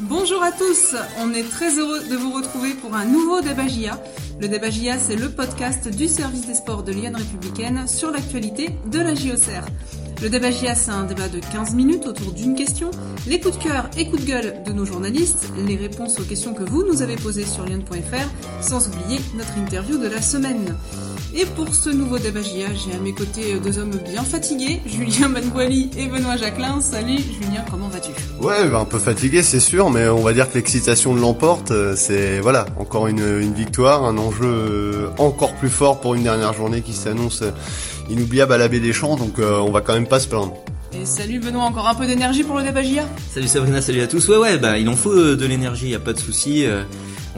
Bonjour à tous, on est très heureux de vous retrouver pour un nouveau débat GIA. Le débat GIA, c'est le podcast du service des sports de Lyon républicaine sur l'actualité de la JOCR. Le débat GIA, c'est un débat de 15 minutes autour d'une question, les coups de cœur et coups de gueule de nos journalistes, les réponses aux questions que vous nous avez posées sur lyon.fr, sans oublier notre interview de la semaine. Et pour ce nouveau débat GIA, j'ai à mes côtés deux hommes bien fatigués, Julien Manguali et Benoît Jacquelin. Salut Julien, comment vas-tu? Ouais, bah, un peu fatigué c'est sûr, mais on va dire que l'excitation de l'emporte. Euh, c'est voilà, encore une, une, victoire, un enjeu euh, encore plus fort pour une dernière journée qui s'annonce euh, inoubliable à la baie des Champs, donc on va quand même pas se plaindre. Et salut Benoît, encore un peu d'énergie pour le débat GIA Salut Sabrina, salut à tous. Ouais ouais, bah il en faut de l'énergie, y a pas de souci.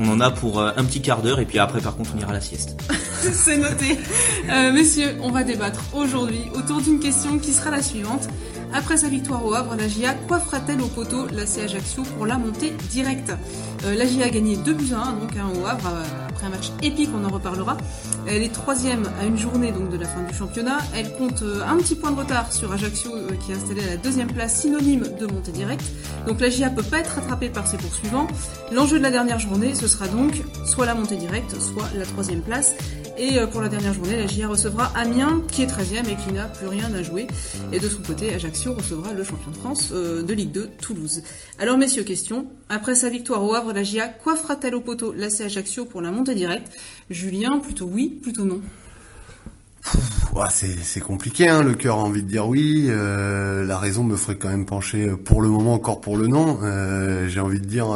On en a pour un petit quart d'heure et puis après par contre on ira à la sieste. C'est noté. Euh, messieurs, on va débattre aujourd'hui autour d'une question qui sera la suivante. Après sa victoire au Havre, la GIA coiffera-t-elle au poteau la Ajaccio pour la montée directe? Euh, La GIA a gagné 2 buts à 1 donc, hein, au Havre, euh, après un match épique, on en reparlera. Elle est troisième à une journée donc, de la fin du championnat. Elle compte euh, un petit point de retard sur Ajaccio qui est installé à la deuxième place, synonyme de montée directe. Donc la GIA peut pas être rattrapée par ses poursuivants. L'enjeu de la dernière journée, sera donc soit la montée directe, soit la troisième place. Et euh, pour la dernière journée, la GIA recevra Amiens, qui est 13e et qui n'a plus rien à jouer. Et de son côté, Ajaccio recevra le champion de France euh, de Ligue 2, Toulouse. Alors messieurs, question. Après sa victoire au Havre, la GIA coiffera-t-elle au poteau l'AC Ajaccio pour la montée directe Julien, plutôt oui, plutôt non c'est compliqué, hein. le cœur a envie de dire oui, euh, la raison me ferait quand même pencher pour le moment encore pour le non. J'ai envie de dire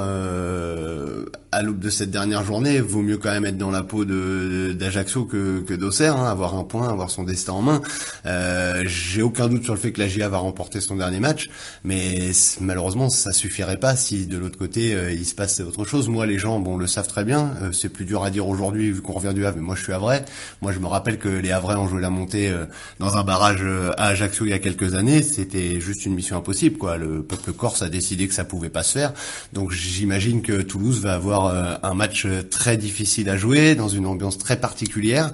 à l'aube de cette dernière journée, vaut mieux quand même être dans la peau d'Ajaccio que, que d'Auxerre, hein, avoir un point, avoir son destin en main. Euh, J'ai aucun doute sur le fait que la GIA va remporter son dernier match, mais malheureusement ça suffirait pas si de l'autre côté euh, il se passe autre chose. Moi les gens bon le savent très bien, euh, c'est plus dur à dire aujourd'hui vu qu'on revient du Havre, mais moi je suis Havrais. Moi je me rappelle que les Havrais ont joué la montée euh, dans un barrage à Ajaccio il y a quelques années, c'était juste une mission impossible quoi. Le peuple corse a décidé que ça pouvait pas se faire, donc j'imagine que Toulouse va avoir euh, un match très difficile à jouer, dans une ambiance très particulière.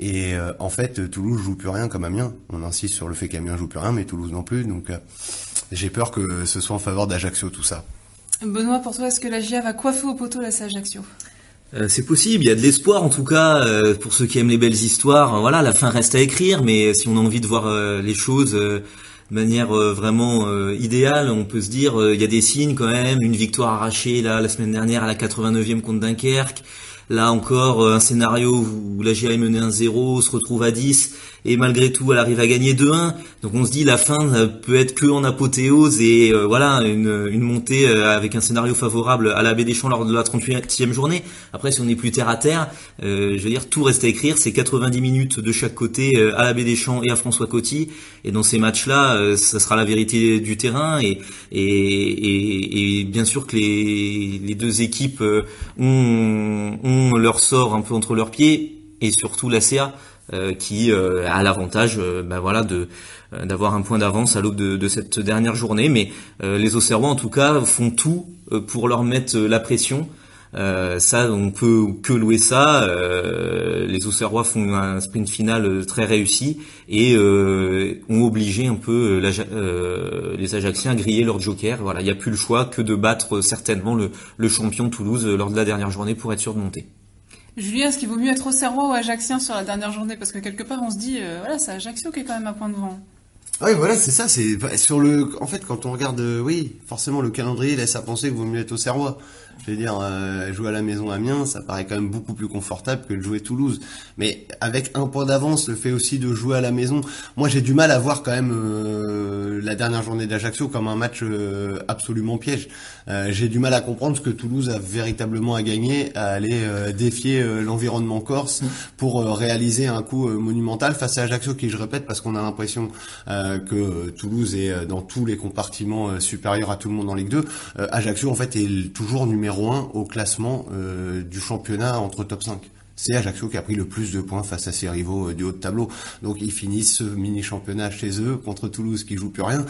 Et euh, en fait, Toulouse joue plus rien comme Amiens. On insiste sur le fait qu'Amiens joue plus rien, mais Toulouse non plus. Donc euh, j'ai peur que ce soit en faveur d'Ajaccio tout ça. Benoît, pour toi, est-ce que la GIA va coiffer au poteau la Ajaccio? C'est possible, il y a de l'espoir en tout cas pour ceux qui aiment les belles histoires. Voilà, la fin reste à écrire, mais si on a envie de voir les choses manière euh, vraiment euh, idéale, on peut se dire euh, il y a des signes quand même, une victoire arrachée là la semaine dernière à la 89e contre Dunkerque. Là encore, un scénario où la GIA est menée 1-0, se retrouve à 10 et malgré tout elle arrive à gagner 2-1. Donc on se dit la fin peut être que en apothéose et euh, voilà une, une montée euh, avec un scénario favorable à la baie des Champs lors de la 38e journée. Après si on est plus terre à terre, euh, je veux dire tout reste à écrire, c'est 90 minutes de chaque côté à la baie des Champs et à François Coty. Et dans ces matchs-là, ça sera la vérité du terrain. Et, et, et, bien sûr que les, les deux équipes ont, ont leur sort un peu entre leurs pieds. Et surtout la CA euh, qui euh, a l'avantage euh, ben voilà de d'avoir un point d'avance à l'aube de, cette dernière journée. Mais les Auxerrois en tout cas font tout pour leur mettre la pression. Ça on peut que louer ça. Les Auxerrois font un sprint final très réussi et ont obligé un peu les Ajacciens à griller leur joker. Voilà il n'y a plus le choix que de battre certainement le, le champion Toulouse lors de la dernière journée pour être sûr de monter Julien, est-ce qu'il vaut mieux être au Auxerrois ou Ajaxien sur la dernière journée? Parce que quelque part, on se dit, euh, voilà, c'est Ajaccio qui est quand même à point de vent. Oui, voilà, c'est ça. C'est sur le. En fait, quand on regarde, euh, oui, forcément, le calendrier laisse à penser qu'il vaut mieux être au Serrois. Je veux dire, euh, jouer à la maison à Amiens, ça paraît quand même beaucoup plus confortable que de jouer Toulouse. Mais avec un point d'avance, le fait aussi de jouer à la maison, moi j'ai du mal à voir quand même euh, la dernière journée d'Ajaccio comme un match euh, absolument piège. j'ai du mal à comprendre ce que Toulouse a véritablement à gagner à aller défier l'environnement corse pour réaliser un coup monumental face à Ajaccio qui, je répète, parce qu'on a l'impression que Toulouse est dans tous les compartiments supérieurs à tout le monde en Ligue 2. Ajaccio en fait est toujours numéro numéro 1 au classement euh, du championnat entre top 5 c'est Ajaccio qui a pris le plus de points face à ses rivaux euh, du haut de tableau. Donc ils finissent ce mini championnat chez eux contre Toulouse qui joue plus rien.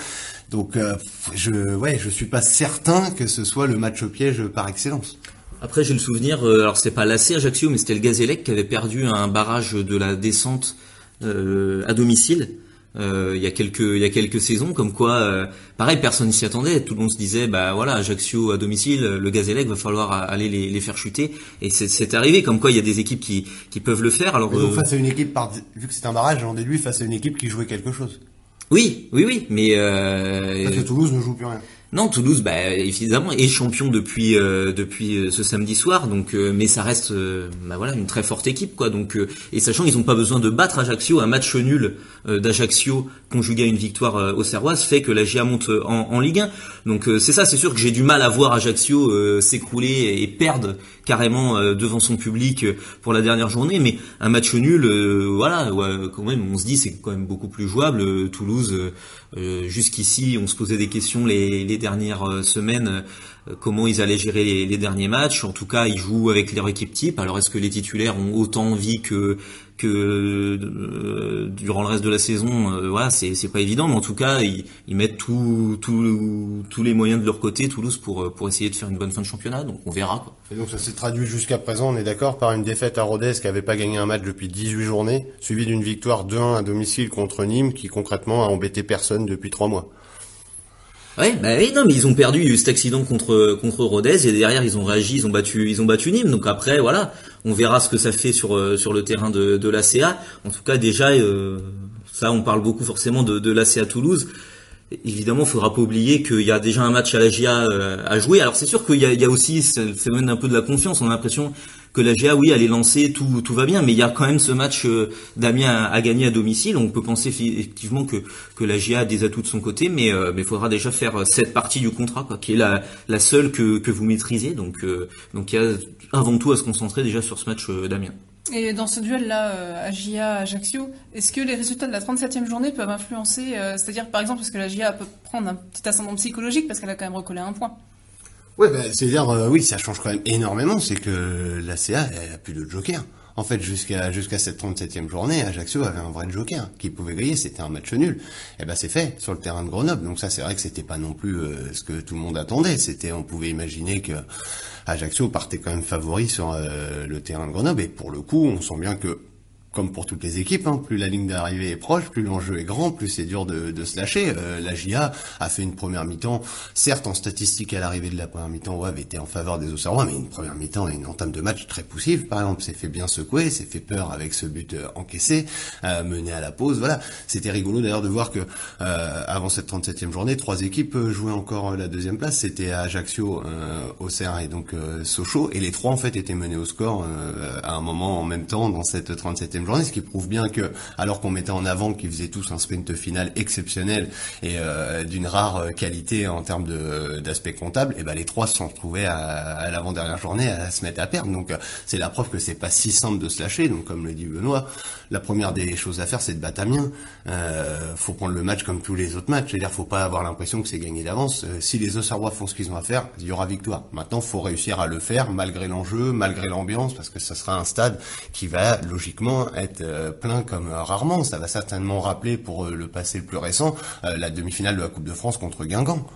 Donc euh, je ouais, je suis pas certain que ce soit le match au piège par excellence. Après j'ai le souvenir alors c'est pas l'AC Ajaccio mais c'était le Gazélec qui avait perdu un barrage de la descente à domicile euh, il y a quelques il y a quelques saisons comme quoi euh, pareil personne s'y attendait. Tout le monde se disait bah voilà Ajaccio à domicile le Gazélec va falloir aller les, les faire chuter. Et c'est arrivé comme quoi il y a des équipes qui qui peuvent le faire. Alors donc euh, face à une équipe par, vu que c'est un barrage j'en déduis face à une équipe qui jouait quelque chose. Oui oui oui mais euh, parce que Toulouse ne joue plus rien non, Toulouse, bah, évidemment, est champion depuis euh, depuis euh, ce samedi soir, donc euh, mais ça reste, bah, voilà, une très forte équipe, quoi. Donc et sachant qu'ils n'ont pas besoin de battre Ajaccio, un match nul d'Ajaccio conjugué à une victoire au Serroise fait que la GIA monte en, Ligue 1. Donc c'est ça, c'est sûr que j'ai du mal à voir Ajaccio s'écrouler et perdre carrément devant son public pour la dernière journée, mais un match nul, voilà, quand même, on se dit c'est quand même beaucoup plus jouable. Toulouse, jusqu'ici, on se posait des questions les, les dernières euh, semaines euh, comment ils allaient gérer les, derniers matchs. En tout cas, ils jouent avec leur équipe type. Alors, est-ce que les titulaires ont autant envie que que euh, durant le reste de la saison euh, Voilà, c'est c'est pas évident, mais en tout cas, ils, ils mettent tout, tous les moyens de leur côté, Toulouse, pour pour essayer de faire une bonne fin de championnat. Donc, on verra. Quoi. Et donc, ça s'est traduit jusqu'à présent, on est d'accord, par une défaite à Rodez qui avait pas gagné un match depuis 18 journées, suivie d'une victoire 2-1 à domicile contre Nîmes, qui concrètement a embêté personne depuis trois mois. Ouais, bah oui, non, mais ils ont perdu, il y a eu cet accident contre contre Rodez et derrière ils ont réagi, ils ont battu, ils ont battu Nîmes. Donc après, voilà, on verra ce que ça fait sur euh, sur le terrain de de l'ACA. En tout cas, déjà, euh, ça, on parle beaucoup forcément de de l'ACA Toulouse. Évidemment, il faudra pas oublier qu'il y a déjà un match à la GIA euh, à jouer. Alors c'est sûr qu'il y a, il y a aussi le phénomène un peu de la confiance. On a l'impression que la GA, oui, elle est lancée, tout, tout va bien, mais il y a quand même ce match euh, d'Amiens à, gagner à domicile. On peut penser effectivement que, que la GA a des atouts de son côté, mais euh, il faudra déjà faire euh, cette partie du contrat, quoi, qui est la, la seule que, que vous maîtrisez. Donc, donc il y a avant tout à se concentrer déjà sur ce match d'Amiens. Et dans ce duel-là, AGIA Ajaccio, est-ce que les résultats de la 37e journée peuvent influencer, c'est-à-dire par exemple, parce que la GIA peut prendre un petit ascendant psychologique parce qu'elle a quand même recollé un point? Ouais, bah, c'est-à-dire, euh, oui, ça change quand même énormément, c'est que la CA, elle a plus de joker. En fait, jusqu'à jusqu'à cette 37e journée, Ajaccio avait un vrai joker qui pouvait gagner, c'était un match nul. Et eh ben c'est fait sur le terrain de Grenoble. Donc ça c'est vrai que c'était pas non plus euh, ce que tout le monde attendait, c'était on pouvait imaginer que Ajaccio partait quand même favori sur euh, le terrain de Grenoble et pour le coup, on sent bien que comme pour toutes les équipes, hein, plus la ligne d'arrivée est proche, plus l'enjeu est grand, plus c'est dur de, de, se lâcher. Euh, la GIA a fait une première mi-temps, certes en statistique à l'arrivée de la première mi-temps, ouais, été en faveur des Auxerrois, mais une première mi-temps et une entame de match très poussive. Par exemple, s'est fait bien secouer, s'est fait peur avec ce but euh, encaissé, euh, mené à la pause. Voilà, c'était rigolo d'ailleurs de voir que avant cette 37e journée, trois équipes jouaient encore la deuxième place. C'était Ajaccio, Auxerre et donc Sochaux, et les trois en fait étaient menés au score à un moment en même temps dans cette 37e ce qui prouve bien que, alors qu'on mettait en avant qu'ils faisaient tous un sprint final exceptionnel et euh, d'une rare euh, qualité en termes d'aspect comptable, et ben les trois se sont retrouvés à, l'avant-dernière journée à se mettre à perdre. Donc euh, c'est la preuve que c'est pas si simple de se lâcher. Donc comme le dit Benoît, la première des choses à faire, c'est de battre Amiens. Euh, faut prendre le match comme tous les autres matchs. C'est-à-dire, faut pas avoir l'impression que c'est gagné d'avance. si les Auxerrois font ce qu'ils ont à faire, il y aura victoire. Maintenant, faut réussir à le faire malgré l'enjeu, malgré l'ambiance, parce que ça sera un stade qui va logiquement être euh, plein comme euh, rarement. Ça va certainement rappeler pour euh, le passé le plus récent la demi-finale de la Coupe de France contre Guingamp.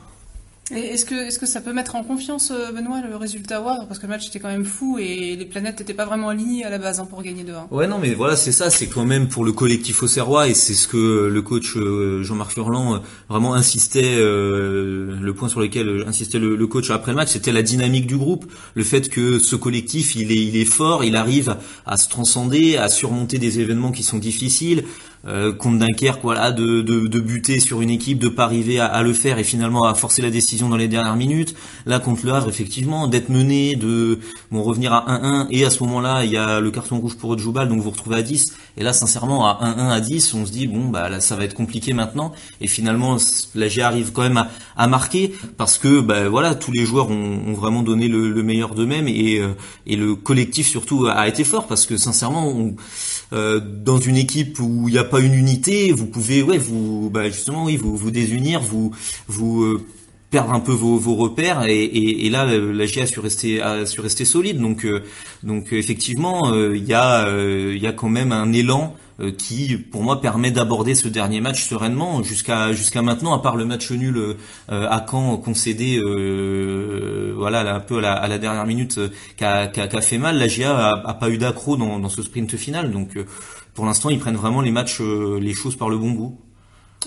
Est-ce que, est-ce que ça peut mettre en confiance, euh, Benoît, le résultat Wavre Parce que le match était quand même fou et les planètes n'étaient pas vraiment alignées à la base hein, pour gagner 2-1. Ouais, non, mais voilà, c'est ça, c'est quand même pour le collectif auxerrois et c'est ce que le coach euh, Jean-Marc Furlan euh, vraiment insistait, le point sur lequel insistait le, coach après le match, c'était la dynamique du groupe, le fait que ce collectif, il est, il est fort, il arrive à se transcender, à surmonter des événements qui sont difficiles, euh, contre Dunkerque, voilà, de, de, de, buter sur une équipe, de pas arriver à, le faire et finalement à forcer la décision dans les dernières minutes. Là, contre le Havre, effectivement, d'être mené, de bon revenir à 1-1 et à ce moment-là, il y a le carton rouge pour Djoubal, donc vous retrouvez à 10. Et là, sincèrement, à 1-1 à 10, on se dit bon bah là, ça va être compliqué maintenant. Et finalement, la G arrive quand même à, à marquer parce que bah voilà, tous les joueurs ont, ont vraiment donné le, le meilleur d'eux-mêmes et, euh, et le collectif surtout a été fort parce que sincèrement, on, euh, dans une équipe où il n'y a pas une unité, vous pouvez, ouais, vous, bah justement, oui, vous vous désunir, vous vous euh, perdre un peu vos, vos repères et, et, et, là la GA a su rester a su rester solide. Donc euh, donc effectivement il y a il y a quand même un élan euh, qui, pour moi, permet d'aborder ce dernier match sereinement. Jusqu'à jusqu'à maintenant, à part le match nul euh, à Caen concédé, euh, voilà, un peu à la, dernière minute, qui a, fait mal, la GIA a, pas eu d'accro dans, dans, ce sprint final. Donc, pour l'instant, ils prennent vraiment les matchs, les choses par le bon bout.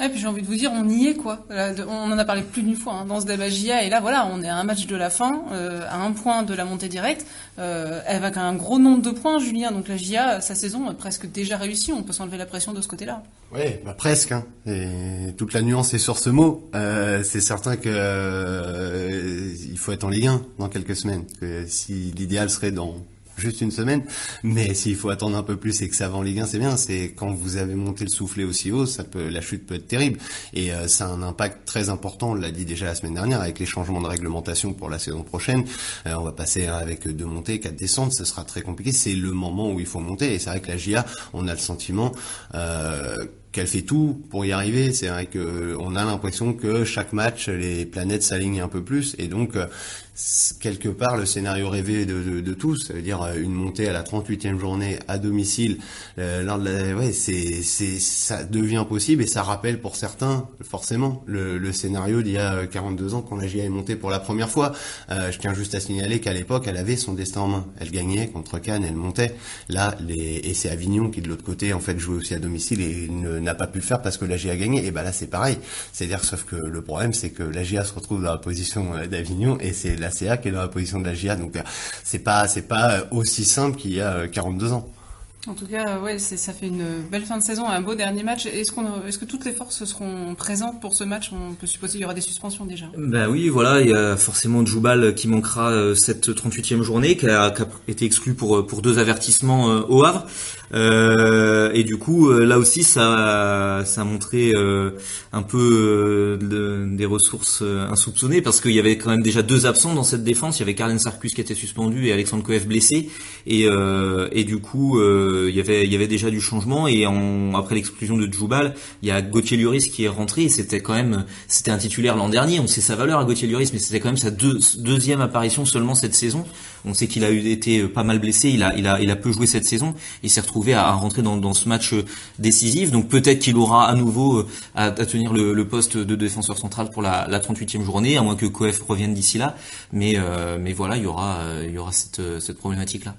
Ouais, puis j'ai envie de vous dire, on y est quoi. On en a parlé plus d'une fois hein, dans ce débat GIA, et là voilà, on est à un match de la fin, euh, à un point de la montée directe. Euh, avec un gros nombre de points, Julien. Donc la GIA, sa saison est presque déjà réussie. On peut s'enlever la pression de ce côté-là. Oui, bah presque. Hein. Et toute la nuance est sur ce mot. Euh, c'est certain que il faut être en Ligue 1 dans quelques semaines. Si l'idéal serait dans juste une semaine. Mais s'il faut attendre un peu plus et que ça va en Ligue 1, c'est bien. C'est quand vous avez monté le soufflet aussi haut, ça peut, la chute peut être terrible. Et euh, ça a un impact très important, on l'a dit déjà la semaine dernière, avec les changements de réglementation pour la saison prochaine. Euh, on va passer avec deux montées, quatre descentes, ce sera très compliqué. C'est le moment où il faut monter. Et c'est vrai que la GIA, on a le sentiment... Euh, qu'elle fait tout pour y arriver. C'est vrai que on a l'impression que chaque match, les planètes s'alignent un peu plus, et donc quelque part le scénario rêvé de, de, tous, ça veut dire euh, une montée à la 38e journée à domicile. Euh, ouais, c'est, c'est, ça devient possible et ça rappelle pour certains forcément le, le scénario d'il y a 42 ans quand la GIA est montée pour la première fois. Euh, je tiens juste à signaler qu'à l'époque, elle avait son destin en main. Elle gagnait contre Cannes, elle montait. Là, les, et c'est Avignon qui de l'autre côté en fait jouait aussi à domicile et n'a pas pu le faire parce que la GIA gagné. Et ben là, c'est pareil. C'est-à-dire sauf que le problème, c'est que la GIA se retrouve dans la position euh, d'Avignon et c'est la CA qui est dans la position de la GIA. Donc euh, c'est pas c'est pas euh, aussi simple qu'il y a 42 euh, ans. En tout cas, ouais, ça fait une belle fin de saison, un beau dernier match. Est-ce qu'on, est-ce que toutes les forces seront présentes pour ce match? On peut supposer qu'il y aura des suspensions déjà. Ben oui, voilà, il y a forcément Djoubal qui manquera cette 38e journée, qui a, été exclu pour pour deux avertissements au Havre. Euh, et du coup, euh, là aussi, ça, a montré euh, un peu des ressources insoupçonnées parce qu'il y avait quand même déjà deux absents dans cette défense. Il y avait Karlen Sarkus qui était suspendu et Alexandre Koev blessé. Et du coup, il y avait, il y avait déjà du changement. Et en, après l'exclusion de Djoubal, il y a Gauthier Luris qui est rentré. C'était quand même, c'était un titulaire l'an dernier. On sait sa valeur à Gauthier Luris, mais c'était quand même sa deuxième apparition seulement cette saison. On sait qu'il a été pas mal blessé. Il a, il a, il a peu joué cette saison. Il s'est retrouvé à, rentrer dans, ce match euh, décisif. Donc peut-être qu'il aura à nouveau euh, à, tenir le, poste de défenseur central pour la, 38e journée, à moins que Coef revienne d'ici là. Mais, euh, mais voilà, il y aura, il y aura cette, cette problématique-là.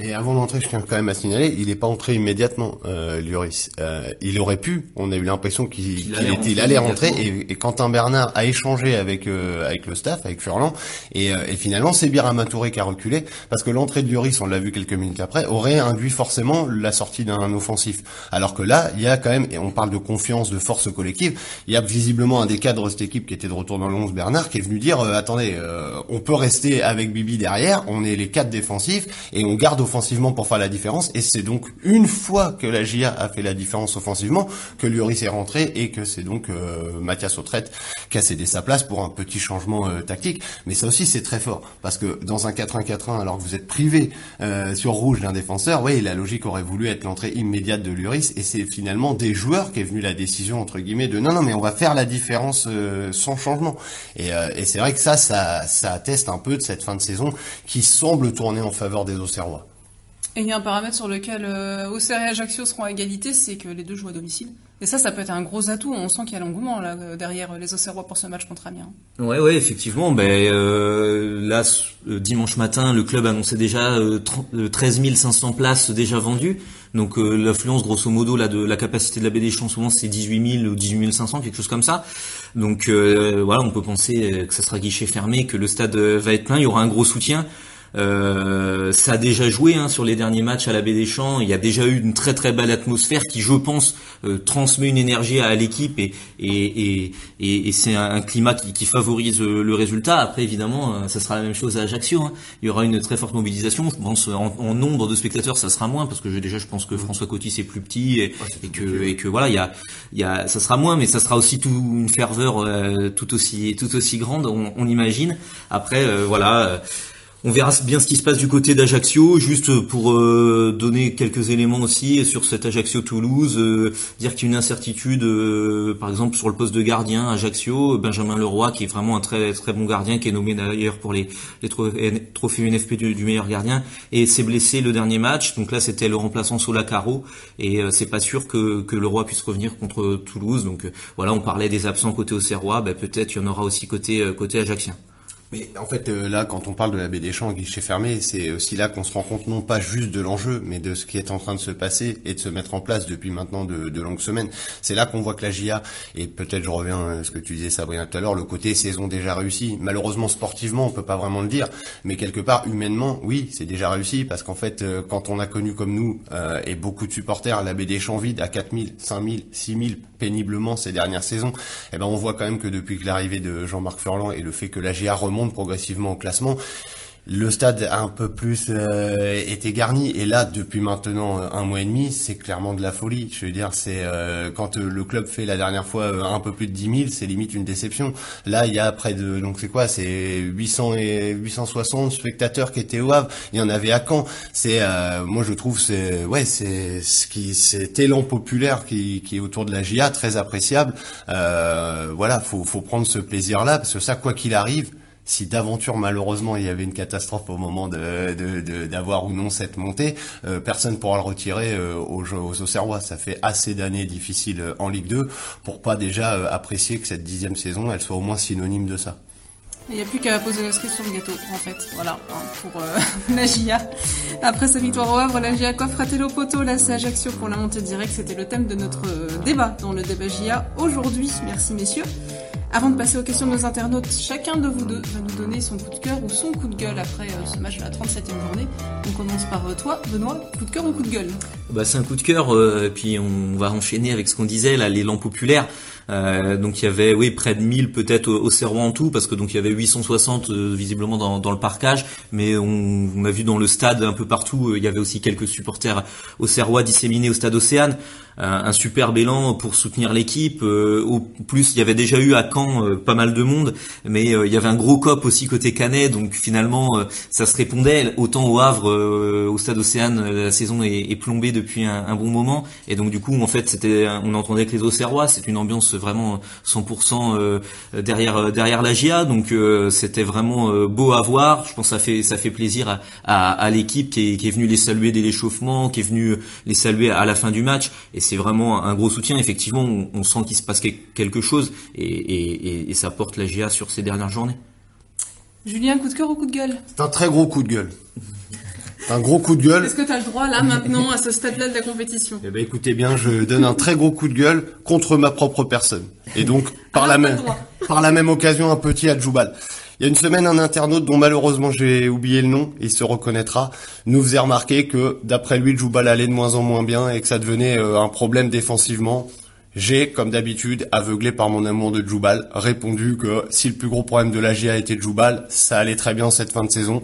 Et avant d'entrer, je tiens quand même à signaler, il n'est pas entré immédiatement, euh, Lloris. Euh, il aurait pu. On a eu l'impression qu'il allait, allait, rentrer. Et, Quentin Bernard a échangé avec euh, avec le staff, avec Furlan. Et, euh, et finalement, c'est Birama Touré qui a reculé parce que l'entrée de Lloris, on l'a vu quelques minutes après, aurait induit forcément la sortie d'un offensif. Alors que là, il y a quand même, et on parle de confiance, de force collective. Il y a visiblement un des cadres de cette équipe qui était de retour dans le 11, Bernard, qui est venu dire attendez, on peut rester avec Bibi derrière. On est les quatre défensifs et on garde offensivement pour faire la différence. Et c'est donc une fois que la GIA a fait la différence offensivement que Lloris est rentré et que c'est donc euh, Mathias Autrette qui a cédé sa place pour un petit changement euh, tactique. Mais ça aussi c'est très fort parce que dans un 4-1-4-1, alors que vous êtes privé euh, sur rouge d'un défenseur, oui, la logique aurait voulu être l'entrée immédiate de Lloris et c'est finalement des joueurs qui est venu la décision entre guillemets de non non mais on va faire la différence sans changement. Et, et c'est vrai que ça, ça, ça atteste un peu de cette fin de saison qui semble tourner en faveur des Auxerrois. Et il y a un paramètre sur lequel euh, Auxerre et Ajaccio seront à égalité, c'est que les deux jouent à domicile. Et ça, ça peut être un gros atout. On sent qu'il y a l'engouement euh, derrière les Auxerrois pour ce match contre Amiens. Ouais, ouais, effectivement. Ben euh, là, dimanche matin, le club annonçait déjà 13 500 places déjà vendues. Donc l'affluence, grosso modo, là, de la capacité de la des Champs, souvent c'est 18 000 ou 18 500, quelque chose comme ça. Donc voilà, on peut penser que ça sera guichet fermé, que le stade va être plein. Il y aura un gros soutien. Euh, ça a déjà joué hein, sur les derniers matchs à la Baie des Champs. Il y a déjà eu une très très belle atmosphère qui, je pense, euh, transmet une énergie à, l'équipe et, et, et, et c'est un, climat qui, qui favorise euh, le résultat. Après, évidemment, ça sera la même chose à Ajaccio. Hein. Il y aura une très forte mobilisation. Je pense en, nombre de spectateurs, ça sera moins parce que déjà, je pense que François Coty c'est plus petit et, que et que voilà, il y a, il y a, ça sera moins, mais ça sera aussi tout une ferveur tout aussi tout aussi grande, on, on imagine. Après, voilà. On verra bien ce qui se passe du côté d'Ajaccio, juste pour euh, donner quelques éléments aussi sur cet Ajaccio-Toulouse, euh, dire qu'il y a une incertitude, euh, par exemple sur le poste de gardien Ajaccio, Benjamin Leroy qui est vraiment un très très bon gardien, qui est nommé d'ailleurs pour les, les trophées UNFP du, meilleur gardien, et s'est blessé le dernier match, donc là c'était le remplaçant Solacaro, et c'est pas sûr que, que Leroy puisse revenir contre Toulouse, donc voilà on parlait des absents côté Auxerrois, bah, peut-être il y en aura aussi côté côté Ajaccien. Mais en fait, euh, là, quand on parle de la baie des Champs guichet fermé, c'est aussi là qu'on se rend compte non pas juste de l'enjeu, mais de ce qui est en train de se passer et de se mettre en place depuis maintenant de, de longues semaines. C'est là qu'on voit que la GIA, et peut-être je reviens à ce que tu disais Sabrina tout à l'heure, le côté saison déjà réussi. Malheureusement, sportivement, on peut pas vraiment le dire, mais quelque part, humainement, oui, c'est déjà réussi, parce qu'en fait, euh, quand on a connu comme nous, euh, et beaucoup de supporters, la baie des Champs vide à 4000, 5000, 6000 péniblement ces dernières saisons, eh ben on voit quand même que depuis que l'arrivée de Jean-Marc Furlan et le fait que la GIA remonte progressivement au classement. Le stade a un peu plus euh, été garni. Et là depuis maintenant euh, un mois et demi c'est clairement de la folie. Je veux dire c'est euh, quand le club fait la dernière fois un peu plus de 10 000 c'est limite une déception. Là il y a près de donc c'est quoi? C'est 800 et 860 spectateurs qui étaient au Havre. Il y en avait à Caen. C'est moi je trouve c'est ouais c'est ce qui cet élan populaire qui, qui est autour de la GIA très appréciable. Voilà faut faut prendre ce plaisir là parce que ça quoi qu'il arrive si d'aventure malheureusement il y avait une catastrophe au moment de, d'avoir ou non cette montée, euh, personne pourra le retirer euh, aux, aux Auxerrois. Ça fait assez d'années difficiles euh, en Ligue 2 pour pas déjà apprécier que cette dixième saison, elle soit au moins synonyme de ça. Il n'y a plus qu'à poser cerise sur le gâteau, en fait. Voilà, hein, pour la GIA. Après sa victoire au Havre, la GIA coffre à poteau, là c'est Ajaccio pour la montée directe. C'était le thème de notre débat dans le débat GIA aujourd'hui. Merci messieurs. Avant de passer aux questions de nos internautes, chacun de vous deux va nous donner son coup de cœur ou son coup de gueule après euh, ce match de la 37e journée. On commence par euh, toi, Benoît, coup de cœur ou coup de gueule? Bah c'est un coup de cœur, euh, et puis on va enchaîner avec ce qu'on disait là, l'élan populaire. Euh, donc il y avait oui près de 1000 peut-être au, au en tout parce que donc il y avait 860 euh, visiblement dans, dans, le parcage. Mais on, on, a vu dans le stade un peu partout il y avait aussi quelques supporters au Serrois disséminés au stade Océane. Un superbe élan pour soutenir l'équipe. Euh, au plus, il y avait déjà eu à Caen euh, pas mal de monde, mais euh, il y avait un gros cop aussi côté Canet, donc finalement ça se répondait. Autant au Havre, au Stade Océane, la saison est, plombée depuis un, bon moment, et donc du coup en fait c'était, on entendait que les Auxerrois, c'est une ambiance vraiment 100% derrière derrière la GIA, donc c'était vraiment beau à voir. Je pense que ça fait ça fait plaisir à, à, l'équipe qui est, qui est venue les saluer dès l'échauffement, qui est venue les saluer à la fin du match, et c'est vraiment un gros soutien. Effectivement, on, sent qu'il se passe quelque chose et, ça porte la GA sur ces dernières journées. Julien, coup de cœur ou coup de gueule? C'est un très gros coup de gueule. Un gros coup de gueule. Est-ce que tu as le droit là maintenant à ce stade-là de la compétition? Eh ben écoutez bien, je donne un très gros coup de gueule contre ma propre personne. Et donc par la même par la même occasion un petit à Djoubal. Il y a une semaine, un internaute dont malheureusement j'ai oublié le nom, il se reconnaîtra, nous faisait remarquer que d'après lui, le Joubal allait de moins en moins bien et que ça devenait euh, un problème défensivement. J'ai, comme d'habitude, aveuglé par mon amour de Djoubal, répondu que si le plus gros problème de la GIA était Djoubal, ça allait très bien cette fin de saison.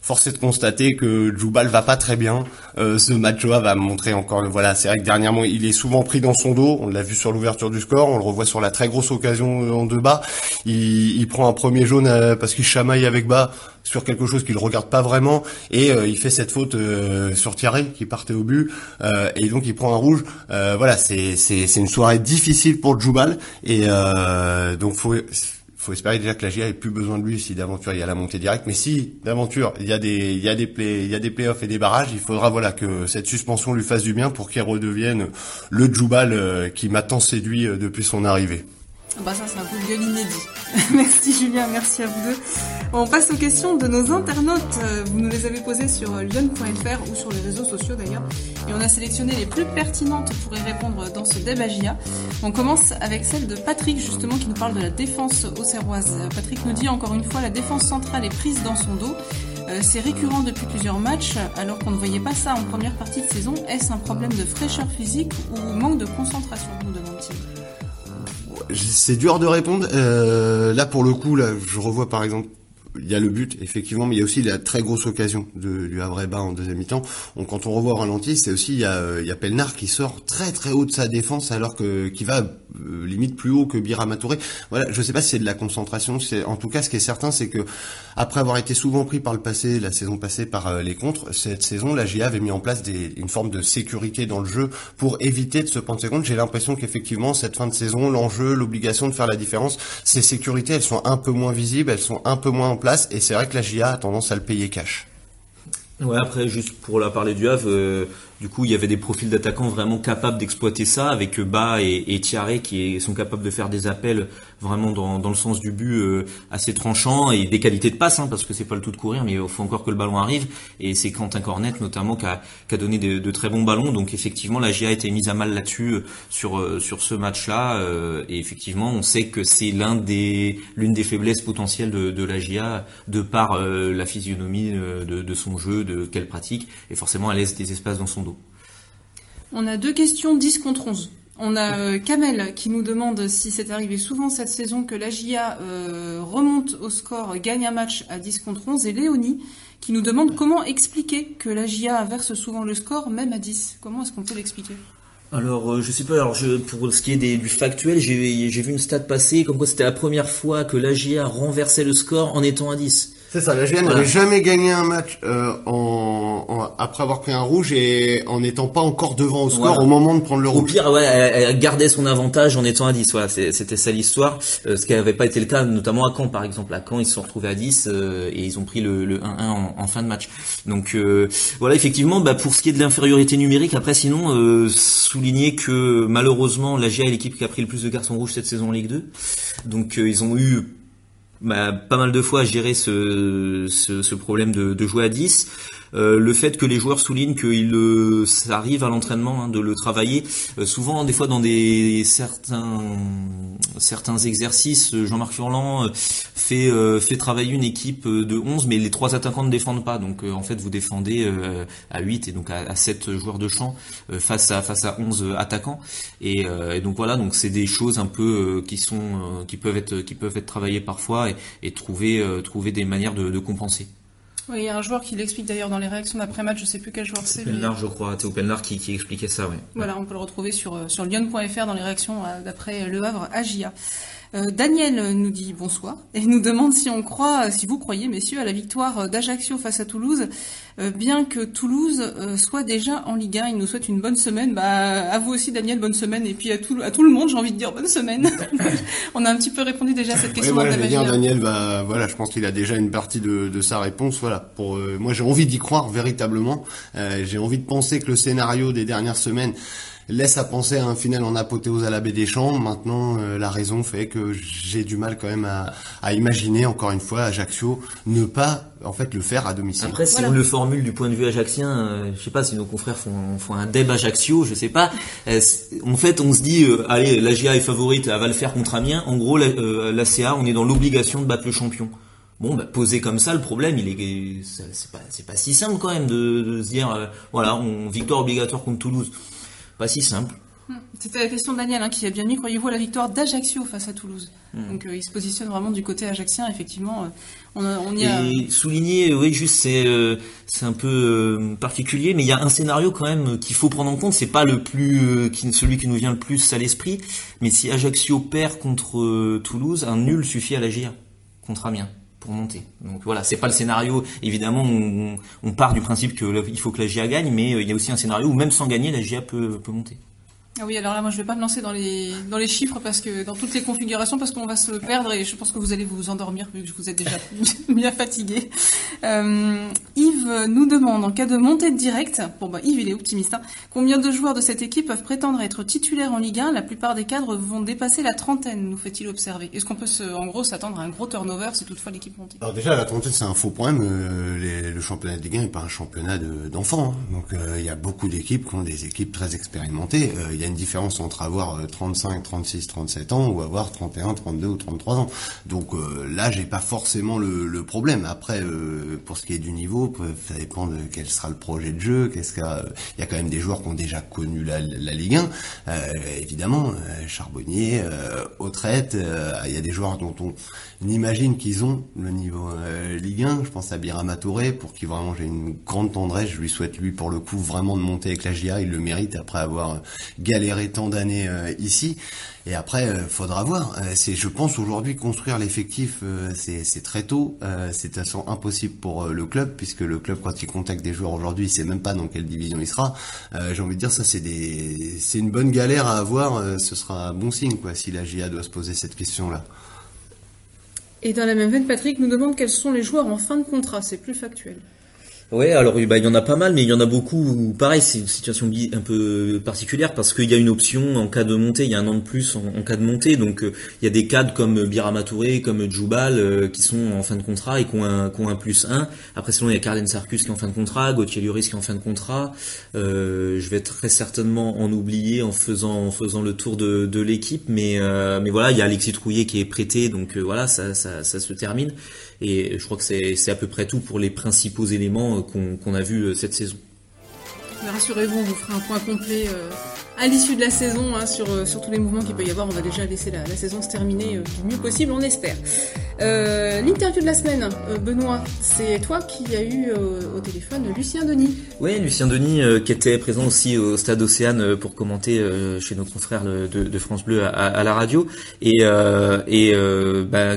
Force est de constater que Djoubal va pas très bien. Euh, ce match-là va montrer encore. Voilà, c'est vrai que dernièrement, il est souvent pris dans son dos. On l'a vu sur l'ouverture du score. On le revoit sur la très grosse occasion euh, en deux bas. Il, prend un premier jaune euh, parce qu'il chamaille avec bas sur quelque chose qu'il regarde pas vraiment et il fait cette faute sur Thierry qui partait au but et donc il prend un rouge. voilà, c'est c'est c'est une soirée difficile pour Djoubal et donc faut faut espérer déjà que la GIA ait plus besoin de lui si d'aventure il y a la montée directe. Mais si d'aventure il y a des il y a des play, il y a des playoffs et des barrages, il faudra voilà que cette suspension lui fasse du bien pour qu'il redevienne le Djoubal euh, qui m'a tant séduit euh, depuis son arrivée. Bah ça c'est un coup de gueule inédit. merci Julien, merci à vous deux. On passe aux questions de nos internautes. Euh, vous nous les avez posées sur lyon.fr ou sur les réseaux sociaux d'ailleurs. Et on a sélectionné les plus pertinentes pour y répondre dans ce débat On commence avec celle de Patrick justement qui nous parle de la défense auxerroise. Patrick nous dit encore une fois la défense centrale est prise dans son dos. Euh, c'est récurrent depuis plusieurs matchs, alors qu'on ne voyait pas ça en première partie de saison. Est-ce un problème de fraîcheur physique ou manque de concentration nous demande-t-il c'est dur de répondre. Euh, là, pour le coup, là, je revois par exemple il y a le but, effectivement, mais il y a aussi la très grosse occasion de, du Havre-Bas en deuxième mi-temps. Donc, quand on revoit au ralenti, c'est aussi, il y, a, il y a Pelnard qui sort très très haut de sa défense alors que qui va euh, limite plus haut que Birama Touré. Voilà, je sais pas si c'est de la concentration. C'est en tout cas ce qui est certain, c'est que après avoir été souvent pris par le passé, la saison passée par euh, les contres, cette saison, la GIA avait mis en place des, une forme de sécurité dans le jeu pour éviter de se prendre ses comptes. J'ai l'impression qu'effectivement cette fin de saison, l'enjeu, l'obligation de faire la différence, ces sécurités, elles sont un peu moins visibles, elles sont un peu moins en place, et c'est vrai que la GIA a tendance à le payer cash. Ouais, après, juste pour la parler du Havre, euh, Du coup, il y avait des profils d'attaquants vraiment capables d'exploiter ça, avec Bas et, et Thierry qui sont capables de faire des appels vraiment dans, le sens du but euh, assez tranchant et des qualités de passe, hein, parce que c'est pas le tout de courir, mais il faut encore que le ballon arrive. Et c'est Quentin Cornet notamment qui a, donné de, très bons ballons. Donc effectivement, la GIA a été mise à mal là-dessus euh, sur euh, ce match-là. et effectivement, on sait que c'est l'un des l'une des faiblesses potentielles de, la GIA de par la physionomie de, de son jeu, de qu'elle pratique, et forcément elle laisse des espaces dans son. On a deux questions 10 contre 11. On a euh, Kamel qui nous demande si c'est arrivé souvent cette saison que la GIA euh, remonte au score, gagne un match à 10 contre 11. Et Léonie qui nous demande comment expliquer que la GIA inverse souvent le score, même à 10. Comment est-ce qu'on peut l'expliquer? Alors, euh, je sais pas. Alors, je, pour ce qui est des, du factuel, j'ai vu une stat passer comme quoi c'était la première fois que la GIA renversait le score en étant à 10. C'est ça, la GIA n'avait jamais gagné un match euh, en, après avoir pris un rouge et en n'étant pas encore devant au score au moment de prendre le rouge. Au pire, ouais, elle, gardait son avantage en étant à 10. Voilà, c'était ça l'histoire. Euh, ce qui n'avait pas été le cas, notamment à Caen, par exemple. À Caen, ils se sont retrouvés à 10 euh, et ils ont pris le, le 1-1 en, en, fin de match. Donc voilà, effectivement, bah, pour ce qui est de l'infériorité numérique, après, sinon, souligner que malheureusement, la GIA est l'équipe qui a pris le plus de cartons rouges cette saison en Ligue 2. Donc ils ont eu bah, pas mal de fois à gérer ce, ce, ce problème de, de, jouer à 10. Euh, le fait que les joueurs soulignent qu'il euh, ça arrive à l'entraînement hein, de le travailler. Euh, souvent, des fois, dans des certains certains exercices, Jean-Marc Furlan fait fait travailler une équipe de 11, mais les trois attaquants ne défendent pas. Donc, en fait, vous défendez à 8 et donc à, à 7 joueurs de champ face à face à 11 attaquants. Et, donc voilà, donc c'est des choses un peu qui sont qui peuvent être qui peuvent être travaillées parfois et, et trouver trouver des manières de, de compenser. Oui, il y a un joueur qui l'explique d'ailleurs dans les réactions d'après-match, je sais plus quel joueur c'est. Penlar, je crois, Théo Penlar qui, qui expliquait ça, oui. Voilà, on peut le retrouver sur, euh, sur lyon.fr dans les réactions euh, d'après Le Havre à GIA. Euh, Daniel nous dit bonsoir et nous demande si on croit, si vous croyez, messieurs, à la victoire d'Ajaccio face à Toulouse, bien que Toulouse soit déjà en Ligue 1. Il nous souhaite une bonne semaine. Bah, à vous aussi, Daniel, bonne semaine. Et puis à tout, à tout le monde, j'ai envie de dire bonne semaine. on a un petit peu répondu déjà à cette question. Oui, voilà, dire, Daniel, bah, voilà, je pense qu'il a déjà une partie de, de sa réponse. Voilà, pour moi, j'ai envie d'y croire véritablement. j'ai envie de penser que le scénario des dernières semaines laisse à penser à un final en apothéose à la baie des Champs. Maintenant, euh, la raison fait que j'ai du mal quand même à, à, imaginer, encore une fois, Ajaccio ne pas en fait le faire à domicile. Après, si on le formule du point de vue ajaxien, euh, je sais pas si nos confrères font, font un deb Ajaccio, je sais pas. Euh, en fait, on se dit, allez, la GA est favorite, elle va le faire contre Amiens. En gros, la, la CA, on est dans l'obligation de battre le champion. Bon, bah, posé comme ça, le problème, il est, c'est pas, c'est pas si simple quand même de, de se dire, voilà, on victoire obligatoire contre Toulouse pas si simple. Hmm. C'était la question de Daniel hein, qui a bien mis, croyez-vous, à la victoire d'Ajaccio face à Toulouse hmm. Donc euh, il se positionne vraiment du côté ajaxien, effectivement. Euh, on, on, y a... Et souligner, oui, juste c'est euh, c'est un peu particulier, mais il y a un scénario quand même qu'il faut prendre en compte. C'est pas le plus, qui, celui qui nous vient le plus à l'esprit, mais si Ajaccio perd contre Toulouse, un nul suffit à la GIA contre Amiens pour monter. Donc voilà, c'est pas le scénario. Évidemment, on, on part du principe qu'il faut que la GIA gagne, mais euh, il y a aussi un scénario où même sans gagner, la GIA peut, peut monter. Ah oui, alors là, moi, je vais pas me lancer dans les dans les chiffres parce que dans toutes les configurations parce qu'on va se perdre et je pense que vous allez vous endormir vu que vous êtes déjà bien fatigué. Euh, Yves nous demande en cas de montée de direct, bon bah Yves il est optimiste, hein, combien de joueurs de cette équipe peuvent prétendre être titulaires en Ligue 1 La plupart des cadres vont dépasser la trentaine, nous fait-il observer. Est-ce qu'on peut en gros s'attendre à un gros turnover si toutefois l'équipe monte? Alors déjà la trentaine c'est un faux problème. Euh, le championnat de Ligue 1 n'est pas un championnat d'enfants, hein. donc euh, il y a beaucoup d'équipes qui ont des équipes très expérimentées. Il y a une différence entre avoir 35, 36, 37 ans ou avoir 31, 32 ou 33 ans. Donc euh, là, j'ai pas forcément le, le problème. Après, euh, pour ce qui est du niveau, ça dépend de quel sera le projet de jeu. Qu'est-ce qu'il y a quand même des joueurs qui ont déjà connu la, la Ligue 1, euh, évidemment, Charbonnier, Autrette. Il y a des joueurs dont on imagine qu'ils ont le niveau Ligue 1. Je pense à Birama Touré, pour qui vraiment j'ai une grande tendresse. Je lui souhaite lui pour le coup vraiment de monter avec la GIA. Il le mérite après avoir gagné galéré tant d'années euh, ici. Et après, euh, faudra voir. Euh, c'est, je pense aujourd'hui construire l'effectif, c'est, très tôt. c'est de toute façon impossible pour le club puisque le club quand il contacte des joueurs aujourd'hui, il sait même pas dans quelle division il sera. j'ai envie de dire ça, c'est des, c'est une bonne galère à avoir. ce sera un bon signe quoi si la GIA doit se poser cette question là. Et dans la même veine, Patrick nous demande quels sont les joueurs en fin de contrat. C'est plus factuel. Ouais, alors bah, il y en a pas mal, mais il y en a beaucoup où pareil, c'est une situation un peu particulière parce qu'il y a une option en cas de montée, il y a un an de plus en, cas de montée, donc euh, il y a des cadres comme Birama Touré, comme Djoubal euh, qui sont en fin de contrat et qui ont un, qui un plus 1. Après sinon il y a Carlen Sarkus qui est en fin de contrat, Gauthier Luris qui est en fin de contrat. Euh, je vais très certainement en oublier en faisant en faisant le tour de, l'équipe, mais mais voilà, il y a Alexis Trouillet qui est prêté, donc voilà, ça, ça, ça se termine. Et je crois que c'est à peu près tout pour les principaux éléments euh, qu'on a vus euh, cette saison. Rassurez-vous, on vous fera un point complet euh, à l'issue de la saison hein, sur, sur tous les mouvements qu'il peut y avoir. On va déjà laisser la, saison se terminer du mieux possible, on espère. L'interview de la semaine, Benoît, c'est toi qui as eu au téléphone Lucien Denis. Oui, Lucien Denis qui était présent aussi au Stade Océane pour commenter chez nos confrères de, de France Bleu à, à, la radio. Et, et bah,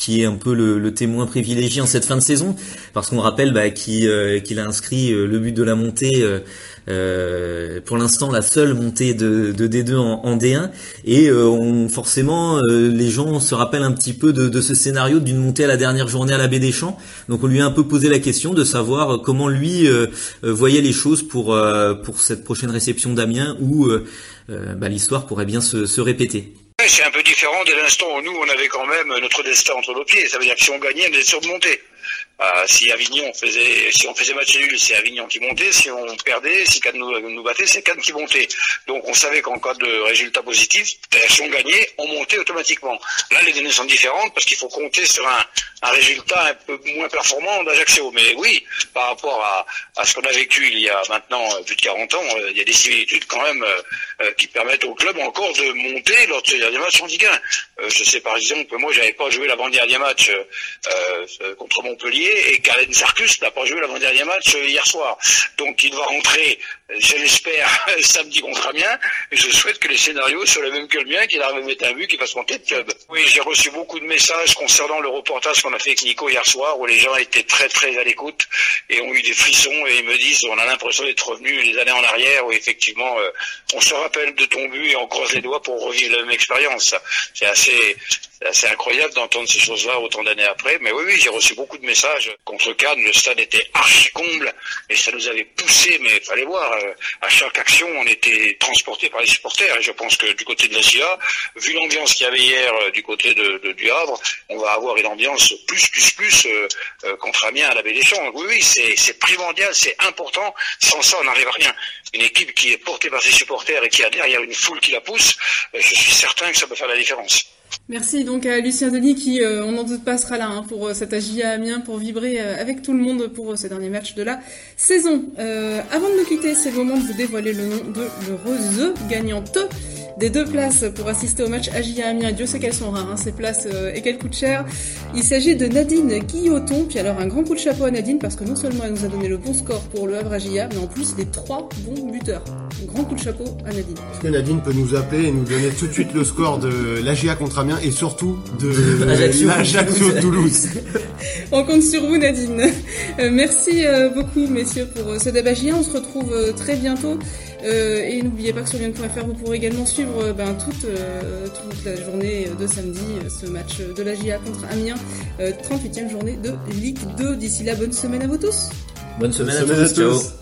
qui est un peu le, témoin privilégié en cette fin de saison, parce qu'on rappelle bah, euh, qu'il a inscrit euh, le but de la montée, euh, pour l'instant la seule montée de, D2 en, D1, et on, forcément les gens se rappellent un petit peu de, ce scénario d'une montée à la dernière journée à la Baie des Champs, donc on lui a un peu posé la question de savoir comment lui voyait les choses pour, pour cette prochaine réception d'Amiens, où bah, l'histoire pourrait bien se répéter. C'est un peu différent dès l'instant où nous, on avait quand même notre destin entre nos pieds. Ça veut dire que si on gagnait, on était surmonté. Euh, si Avignon faisait, si on faisait match nul, c'est Avignon qui montait. Si on perdait, si Cannes nous, battait, c'est Cannes qui montait. Donc on savait qu'en cas de résultat positif, si on gagnait, on montait automatiquement. Là, les données sont différentes parce qu'il faut compter sur un, résultat un peu moins performant d'Ajaccio. Mais oui, par rapport à, ce qu'on a vécu il y a maintenant euh, plus de 40 ans, euh, il y a des similitudes quand même qui permettent au club encore de monter lors de ce dernier match en Ligue 1. je sais par exemple, moi j'avais pas joué l'avant-dernier match contre Montpellier et Karen Sarkus n'a pas joué l'avant-dernier match euh, hier soir. Donc il doit rentrer, je l'espère, samedi contre Amiens. Et je souhaite que les scénarios soient les mêmes que le mien, qu'il arrive à mettre un but, qu'il fasse monter de club. Oui, j'ai reçu beaucoup de messages concernant le reportage qu'on a fait avec Nico hier soir, où les gens étaient très très à l'écoute et ont eu des frissons et ils me disent on a l'impression d'être revenu les années en arrière où effectivement euh, on se rappelle de ton but et on croise les doigts pour revivre la même expérience. C'est assez c'est incroyable d'entendre ces choses-là autant d'années après. Mais oui, oui, j'ai reçu beaucoup de messages. Contre Cannes, le stade était archi comble et ça nous avait poussé, mais il fallait voir. Euh, à chaque action, on était transporté par les supporters. Et je pense que du côté de la CIA, vu l'ambiance qu'il y avait hier euh, du côté de, du Havre, on va avoir une ambiance plus, plus, plus euh, contre Amiens à la Baie des Champs. Oui, oui, c'est primordial, c'est important. Sans ça, on n'arrive à rien. Une équipe qui est portée par ses supporters et qui a derrière une foule qui la pousse, je suis certain que ça peut faire la différence. Merci donc à Lucien Denis qui, euh, on n'en doute pas, sera là hein, pour euh, cet AGIA Amiens pour vibrer euh, avec tout le monde pour ces derniers matchs de la saison. avant de nous quitter, c'est le moment de vous dévoiler le nom de l'heureuse gagnante des deux places pour assister au match AGIA Amiens. Dieu sait qu'elles sont rares, hein, ces places et qu'elles coûtent cher. Il s'agit de Nadine Guilloton. Puis alors un grand coup de chapeau à Nadine parce que non seulement elle nous a donné le bon score pour le Havre AGIA, mais en plus les trois bons buteurs. Un grand coup de chapeau à Nadine. Est-ce que Nadine peut nous appeler et nous donner tout de suite le score de l'AGIA contre Amiens et surtout de l'Ajaccio Toulouse On compte sur vous Nadine. Euh, merci euh, beaucoup messieurs pour euh, ce débat On se retrouve très bientôt. Et n'oubliez pas que sur lyon.fr vous pourrez également suivre ben, toute, toute la journée de samedi ce match de la GIA contre Amiens, 38e journée de Ligue 2. D'ici là, bonne semaine à vous tous. Bonne semaine, à, tous.